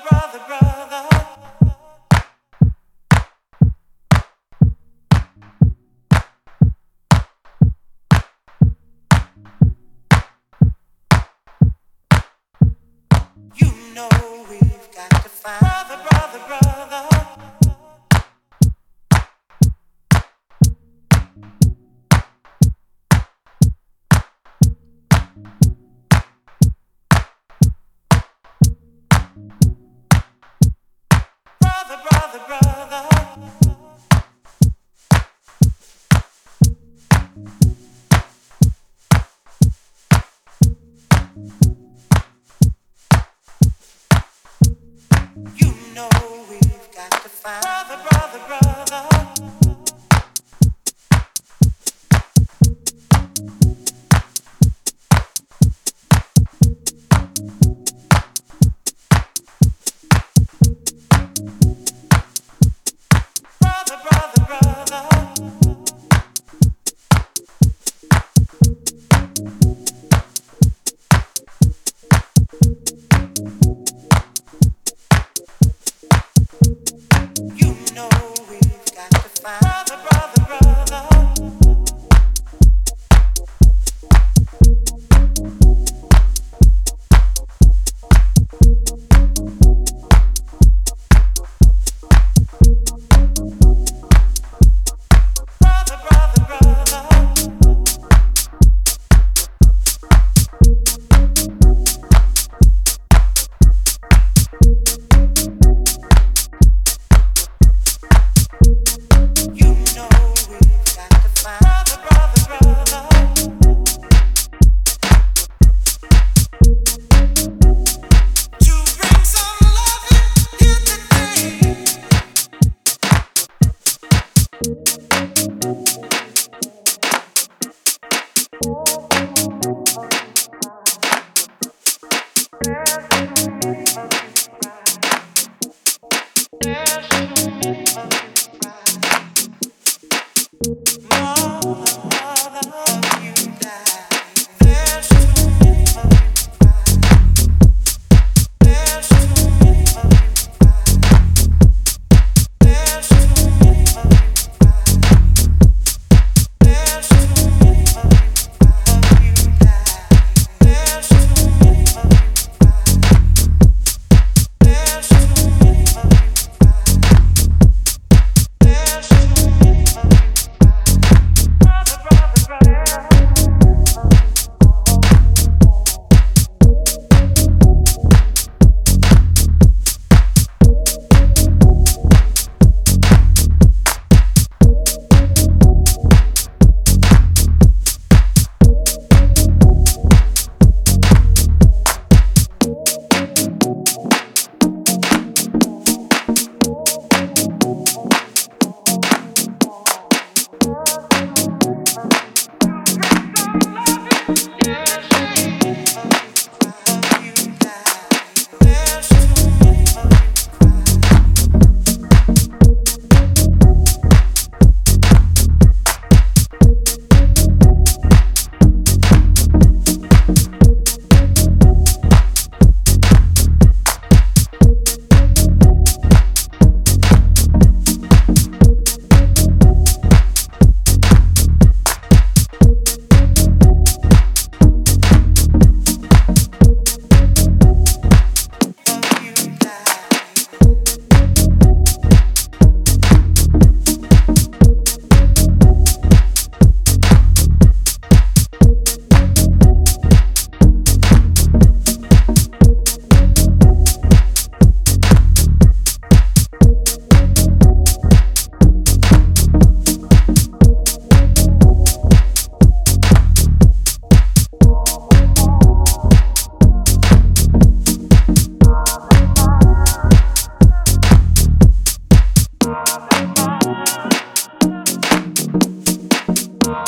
brother, brother. You know we've got to find. My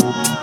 Bye.